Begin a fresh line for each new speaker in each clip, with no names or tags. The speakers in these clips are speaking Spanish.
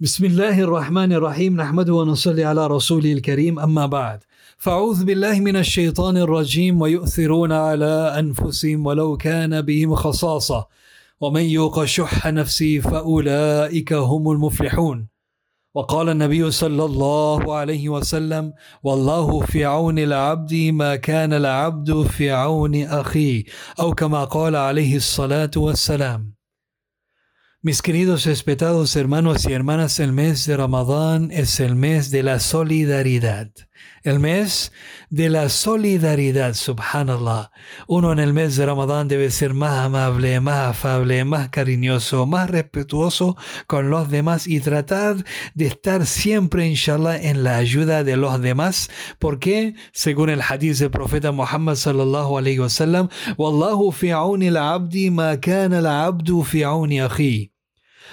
بسم الله الرحمن الرحيم نحمده ونصلي على رسوله الكريم أما بعد فأعوذ بالله من الشيطان الرجيم ويؤثرون على أنفسهم ولو كان بهم خصاصة ومن يوق شح نفسه فأولئك هم المفلحون وقال النبي صلى الله عليه وسلم والله في عون العبد ما كان العبد في عون أخيه أو كما قال عليه الصلاة والسلام Mis queridos respetados hermanos y hermanas, el mes de Ramadán es el mes de la solidaridad. El mes de la solidaridad, subhanallah. Uno en el mes de Ramadán debe ser más amable, más afable, más cariñoso, más respetuoso con los demás y tratar de estar siempre, inshallah, en la ayuda de los demás. Porque, según el hadith del profeta Muhammad sallallahu alayhi wa sallam, Wallahu fi al-abdi ma kana al-abdu fi akhi.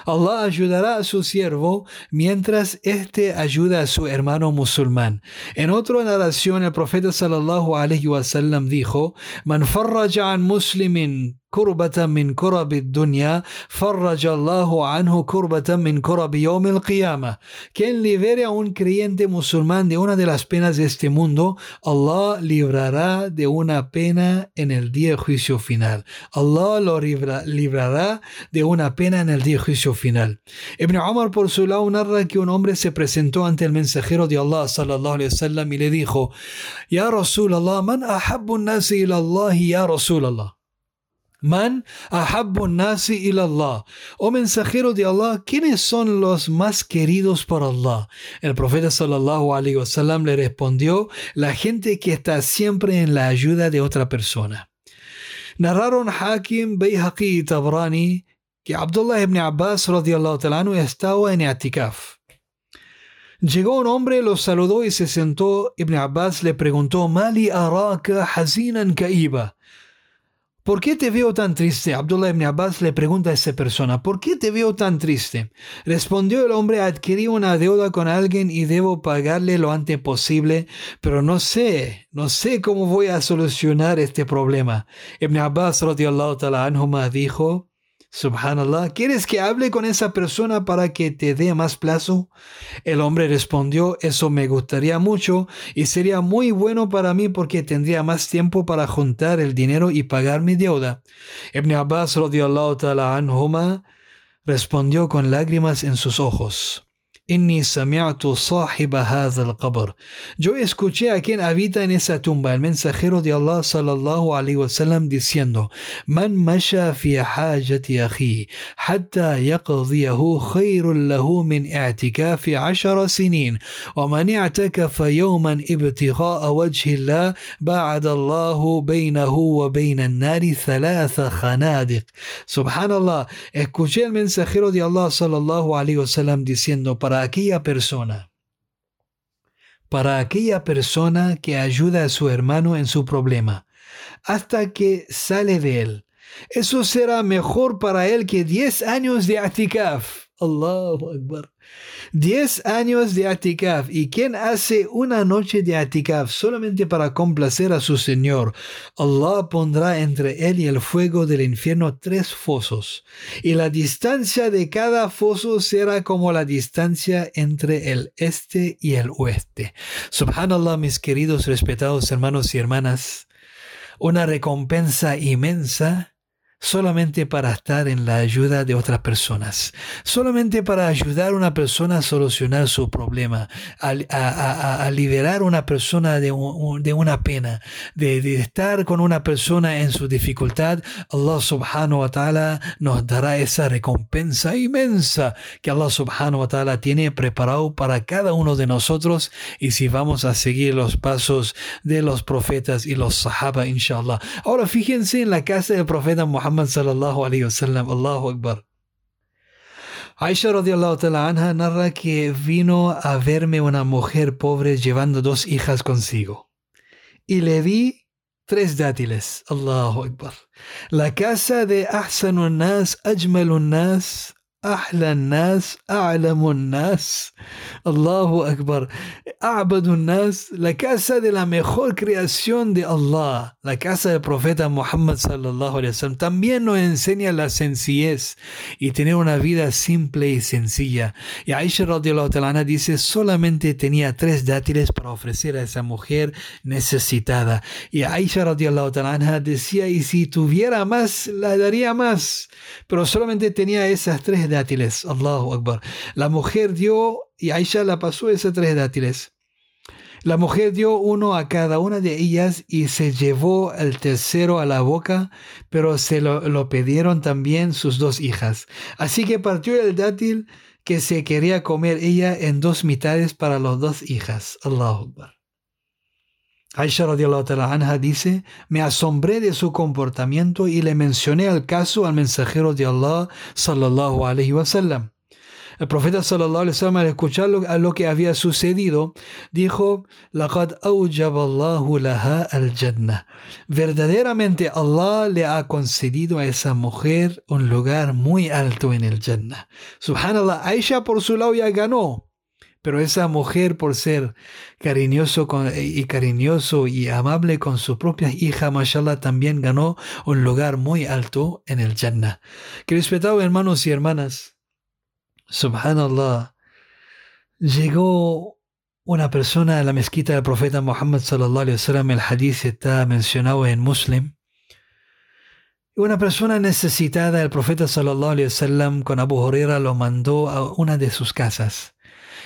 Allah ayudará a su siervo mientras éste ayuda a su hermano musulmán. En otra narración, el profeta sallallahu alaihi wasallam dijo: Man farraja an muslimin كربة من كرب الدنيا فرج الله عنه كربة من كرب يوم القيامة quien libere a un creyente musulmán de una de las penas de este mundo Allah librará de una pena en el día de juicio final Allah lo librará de una pena en el día de juicio final Ibn Umar por su lado narra que un hombre se presentó ante el mensajero de Allah sallallahu alaihi wasallam y le dijo Ya Rasulallah man ahabbu nasi ila Allah ya Rasulallah Man ahabbu nasi ilallah. Oh mensajero de Allah, ¿quiénes son los más queridos por Allah? El profeta sallallahu alaihi wasallam le respondió, la gente que está siempre en la ayuda de otra persona. Narraron Hakim, Bayhaqi y Tabrani que Abdullah ibn Abbas radiallahu anhu estaba en Atikaf. Llegó un hombre, lo saludó y se sentó. Ibn Abbas le preguntó, Mali araka hazinan kaiba. ¿Por qué te veo tan triste? Abdullah ibn Abbas le pregunta a esa persona, ¿por qué te veo tan triste? Respondió el hombre, adquirí una deuda con alguien y debo pagarle lo antes posible, pero no sé, no sé cómo voy a solucionar este problema. Ibn Abbas dijo, Subhanallah, ¿quieres que hable con esa persona para que te dé más plazo? El hombre respondió, eso me gustaría mucho y sería muy bueno para mí porque tendría más tiempo para juntar el dinero y pagar mi deuda. Ibn Abbas ta'ala anhuma respondió con lágrimas en sus ojos. إني سمعت صاحب هذا القبر. جو escuché أكين أبيتا habita en esa tumba. El mensajero صلى الله عليه وسلم diciendo من مشى في حاجة أخيه حتى يقضيه خير له من اعتكاف عشر سنين ومن اعتكف يوما ابتغاء وجه الله بعد الله بينه وبين النار ثلاث خنادق سبحان الله escuché el mensajero de Allah صلى الله عليه وسلم diciendo para aquella persona, para aquella persona que ayuda a su hermano en su problema, hasta que sale de él. Eso será mejor para él que 10 años de atikaf. Allahu Akbar. 10 años de atikaf. ¿Y quién hace una noche de atikaf solamente para complacer a su Señor? Allah pondrá entre él y el fuego del infierno tres fosos. Y la distancia de cada foso será como la distancia entre el este y el oeste. Subhanallah, mis queridos respetados hermanos y hermanas. Una recompensa inmensa solamente para estar en la ayuda de otras personas, solamente para ayudar a una persona a solucionar su problema, a, liberar a una persona de, una pena, de, estar con una persona en su dificultad, Allah subhanahu wa ta'ala nos dará esa recompensa inmensa que Allah subhanahu wa ta'ala tiene preparado para cada uno de nosotros y si vamos a seguir los pasos de los profetas y los sahaba, inshallah. Ahora fíjense en la casa del profeta Muhammad Muhammad sallallahu alayhi wasallam, Allahu Akbar. Aisha radiallahu ta'ala anha narra que vino a verme una mujer pobre llevando dos hijas consigo. Y le di tres dátiles. Allahu Akbar. La casa de Ahsanun Nas, Ajmalun Nas, أحلى الناس أعلم الناس Allahu Akbar Abadun Nas la casa de la mejor creación de Allah la casa del profeta Muhammad sallallahu alaihi wasallam también nos enseña la sencillez y tener una vida simple y sencilla y Aisha radiallahu ta'ala dice solamente tenía tres dátiles para ofrecer a esa mujer necesitada y Aisha radiallahu ta'ala decía y si tuviera más la daría más pero solamente tenía esas tres dátiles. Allahu Akbar. La mujer dio, y Aisha la pasó esas tres dátiles. La mujer dio uno a cada una de ellas y se llevó el tercero a la boca, pero se lo, lo pidieron también sus dos hijas. Así que partió el dátil que se quería comer ella en dos mitades para las dos hijas. Allahu Akbar. Aisha anha dice, me asombré de su comportamiento y le mencioné el caso al mensajero de Allah sallallahu alaihi wasallam. El profeta sallallahu alaihi wasallam al escuchar lo, que había sucedido dijo, "Laqad awjaballahu laha al-jannah." Verdaderamente Allah le ha concedido a esa mujer un lugar muy alto en el Jannah. Subhanallah, Aisha por su lado ya ganó. Pero esa mujer, por ser cariñoso y cariñoso y amable con su propia hija, mashallah, también ganó un lugar muy alto en el Jannah. Que respetados hermanos y hermanas, subhanallah, llegó una persona a la mezquita del profeta Muhammad sallallahu alaihi wasallam, el hadith está mencionado en Muslim. Una persona necesitada, el profeta sallallahu alaihi wasallam con Abu Huraira lo mandó a una de sus casas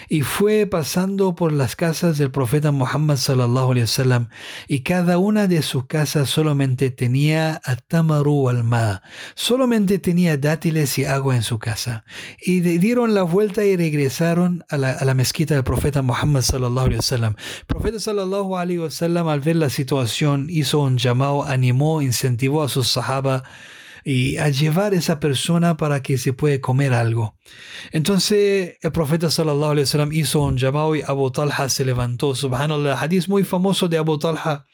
y fue pasando por las casas del profeta Muhammad sallallahu alaihi wasallam y cada una de sus casas solamente tenía atamaru al ma, solamente tenía dátiles y agua en su casa y dieron la vuelta y regresaron a la, a la mezquita del profeta Muhammad sallallahu alaihi wasallam. El profeta sallallahu alaihi wasallam al ver la situación hizo un llamado, animó, incentivó a sus sahaba y a llevar a esa persona para que se pueda comer algo. Entonces el profeta sallallahu alaihi wasallam hizo un llamado y Abu Talha se levantó. Subhanallah, hadith muy famoso de Abu Talha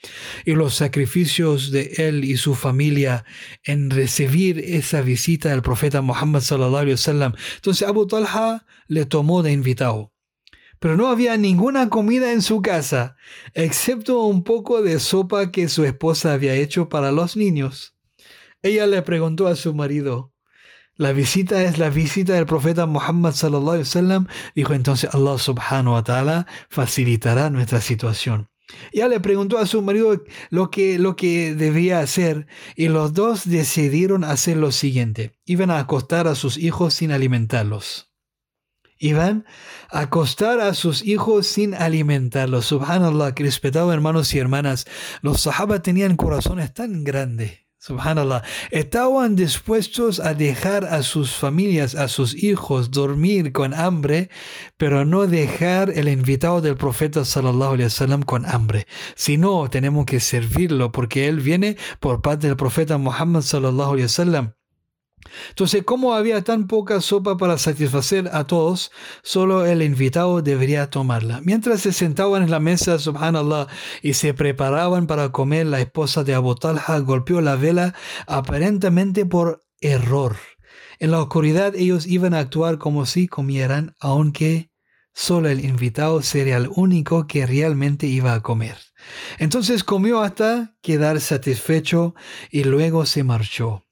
y los sacrificios de él y su familia en recibir esa visita del profeta Muhammad sallallahu alaihi wasallam. Entonces Abu Talha le tomó de invitado. Pero no había ninguna comida en su casa, excepto un poco de sopa que su esposa había hecho para los niños. Ella le preguntó a su marido, la visita es la visita del profeta Muhammad sallallahu alaihi wasallam. Dijo entonces Allah subhanahu wa ta'ala facilitará nuestra situación. Ella le preguntó a su marido lo que, lo que debía hacer y los dos decidieron hacer lo siguiente. Iban a acostar a sus hijos sin alimentarlos. Iban a acostar a sus hijos sin alimentarlos. Subhanallah, que respetados hermanos y hermanas, los sahaba tenían corazones tan grandes Subhanallah, estaban dispuestos a dejar a sus familias, a sus hijos dormir con hambre, pero no dejar el invitado del profeta sallallahu alaihi wasallam con hambre. Si no, tenemos que servirlo porque él viene por parte del profeta Muhammad sallallahu alaihi wasallam. Entonces, como había tan poca sopa para satisfacer a todos, solo el invitado debería tomarla. Mientras se sentaban en la mesa, subhanallah, y se preparaban para comer, la esposa de Abu Talha golpeó la vela aparentemente por error. En la oscuridad ellos iban a actuar como si comieran, aunque solo el invitado sería el único que realmente iba a comer. Entonces comió hasta quedar satisfecho y luego se marchó.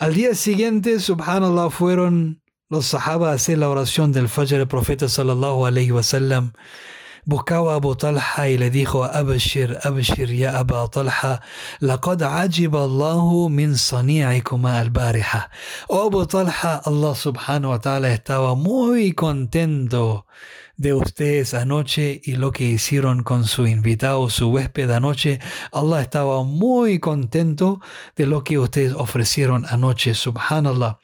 Al día siguiente, subhanallah, fueron los sahaba a hacer la oración del Fajr. El profeta sallallahu alayhi wasallam buscaba a Abu Talha y le dijo, Abashir, Abashir, ya Abu Talha, laqad ajiba Allahu min sani'ikuma al-bariha. Oh Abu Talha, Allah subhanahu wa ta'ala estaba muy contento de ustedes anoche y lo que hicieron con su invitado, su huésped anoche. Allah estaba muy contento de lo que ustedes ofrecieron anoche, subhanallah.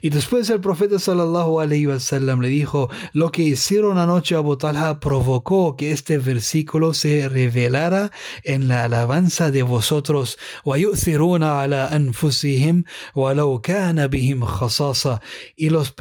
Y después el profeta sallallahu alayhi le dijo, lo que hicieron anoche Abu Talha provocó que este versículo se revelara en la alabanza de vosotros. Y los,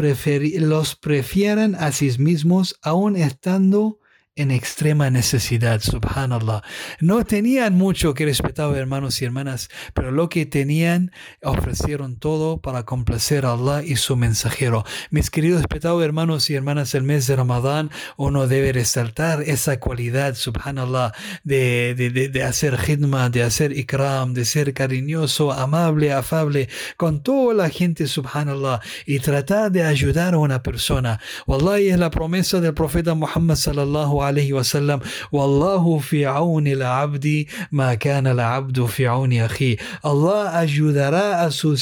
los prefieren a sí mismos aún estando en extrema necesidad, subhanallah. No tenían mucho que respetar, hermanos y hermanas, pero lo que tenían ofrecieron todo para complacer a Allah y su mensajero. Mis queridos respetados hermanos y hermanas, el mes de Ramadán uno debe resaltar esa cualidad, subhanallah, de, de, de, hacer khidma, de hacer ikram, de ser cariñoso, amable, afable con toda la gente, subhanallah, y tratar de ayudar a una persona. Wallahi es la promesa del profeta Muhammad sallallahu عليه وسلم. والله في عون العبد ما كان العبد في عون أخيه. الله ayudará a su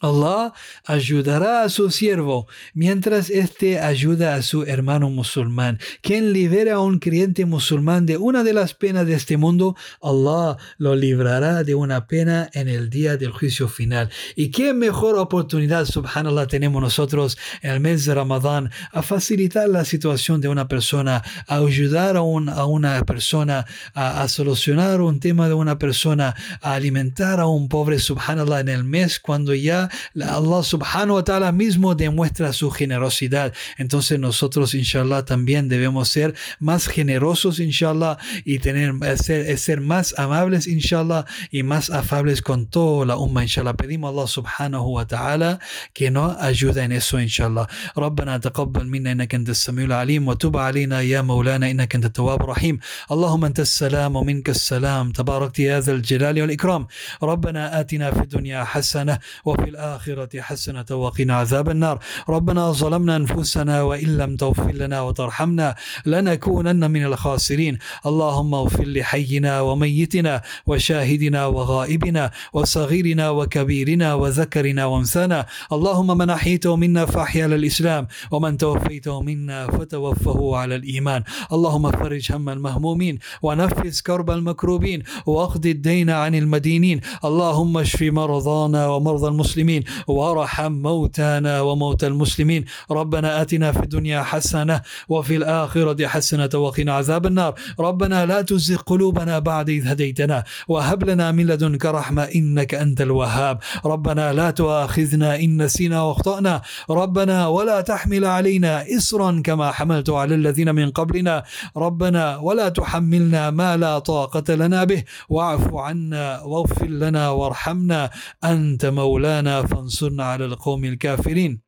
Allah ayudará a su siervo mientras éste ayuda a su hermano musulmán. Quien libera a un creyente musulmán de una de las penas de este mundo, Allah lo librará de una pena en el día del juicio final. Y qué mejor oportunidad, subhanallah, tenemos nosotros en el mes de Ramadán a facilitar la situación de una persona, a ayudar a, a una persona, a, a solucionar un tema de una persona, a alimentar a un pobre, subhanallah, en el mes cuando ya Allah subhanahu wa ta'ala mismo demuestra su generosidad. Entonces nosotros, inshallah, también debemos ser más generosos, inshallah, y tener, ser, ser más amables, inshallah, y más afables con toda la umma, inshallah. Pedimos a Allah subhanahu wa ta'ala que nos ayude en eso, inshallah. ربنا تقبل منا انك انت السميع العليم وتب علينا يا مولانا انك انت التواب الرحيم اللهم انت السلام ومنك السلام تباركت يا ذا الجلال والاكرام ربنا اتنا في الدنيا حسنه وفي الآخرة حسنة وقنا عذاب النار. ربنا ظلمنا أنفسنا وإن لم تغفر لنا وترحمنا لنكونن من الخاسرين. اللهم اغفر لحينا وميتنا وشاهدنا وغائبنا وصغيرنا وكبيرنا وذكرنا وانثانا. اللهم من أحيته منا فأحيا للإسلام ومن توفيته منا فتوفه على الإيمان. اللهم فرج هم المهمومين ونفس كرب المكروبين واقض الدين عن المدينين. اللهم اشف مرضانا ومرضى المسلمين. المسلمين وارحم موتانا وموتى المسلمين. ربنا آتنا في الدنيا حسنة وفي الآخرة حسنة وقنا عذاب النار. ربنا لا تزغ قلوبنا بعد إذ هديتنا وهب لنا من لدنك رحمة إنك أنت الوهاب. ربنا لا تؤاخذنا إن نسينا واخطأنا. ربنا ولا تحمل علينا إصرا كما حملت على الذين من قبلنا. ربنا ولا تحملنا ما لا طاقة لنا به. واعف عنا واغفر لنا وارحمنا. أنت مولانا فانصرنا على القوم الكافرين.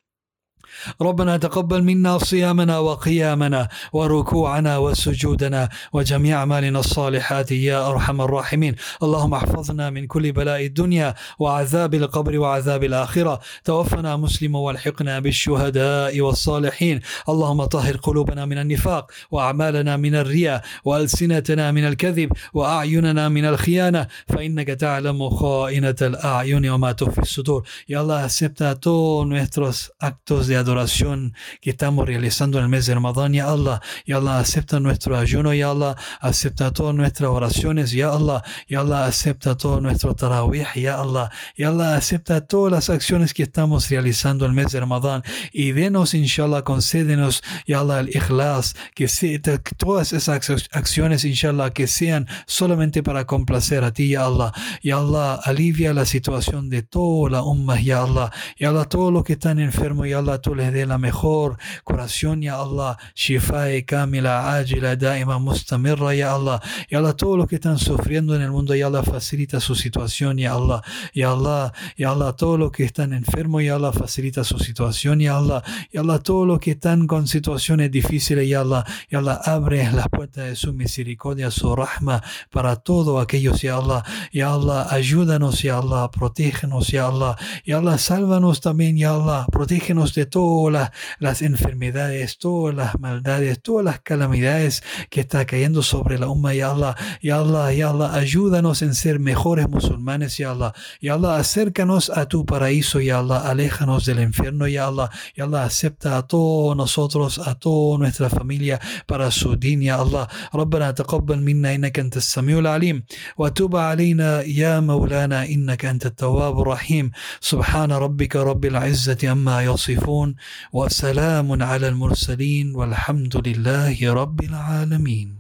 ربنا تقبل منا صيامنا وقيامنا وركوعنا وسجودنا وجميع أعمالنا الصالحات يا أرحم الراحمين. اللهم احفظنا من كل بلاء الدنيا وعذاب القبر وعذاب الآخرة. توفنا مسلما والحقنا بالشهداء والصالحين. اللهم طهر قلوبنا من النفاق وأعمالنا من الرياء وألسنتنا من الكذب وأعيننا من الخيانة. فإنك تعلم خائنة الأعين وما تخفي الصدور. يا الله acepta todos nuestros actos de adoración que estamos realizando en el mes de Ramadán, ya Allah, ya Allah, acepta nuestro ayuno, ya Allah, acepta todas nuestras oraciones, ya Allah, ya Allah, acepta todo nuestro tarawih, ya Allah, ya Allah, acepta todas las acciones que estamos realizando en el mes de Ramadán. Y denos, inshallah, concédenos, ya Allah, el ikhlas, que todas esas acciones, inshallah, que sean solamente para complacer a ti, ya Allah, ya Allah, alivia la situación de toda la umma, ya Allah, ya Allah, todos los que están enfermos, ya Allah, tú les dé la mejor curación, ya Allah, shifa kamila, ajila, daima, mustamirra, ya Allah, ya Allah, todos los que están sufriendo en el mundo, ya Allah, facilita su situación, ya Allah, ya Allah, ya Allah, todos los que están enfermos, ya Allah, facilita su situación, ya Allah, ya Allah, todos los que están con situaciones difíciles, ya Allah, ya Allah, abre las puertas de su misericordia, su rahma para todos aquellos, ya Allah, ya Allah, ayúdanos, ya Allah, protégenos, ya Allah, ya Allah, sálvanos también, ya Allah, protégenos de todas las, enfermedades, todas las maldades, todas las calamidades que está cayendo sobre la umma, ya Allah, ya Allah, ya Allah, ayúdanos en ser mejores musulmanes, ya Allah, ya Allah, acércanos a tu paraíso, ya Allah, aléjanos del infierno, ya Allah, ya Allah, acepta a todos nosotros, a toda nuestra familia para su din, ya Allah, ربنا تقبل منا إنك أنت السميع العليم وتب علينا يا مولانا إنك أنت التواب الرحيم سبحان ربك رب العزة أما يصفون وسلام على المرسلين والحمد لله رب العالمين.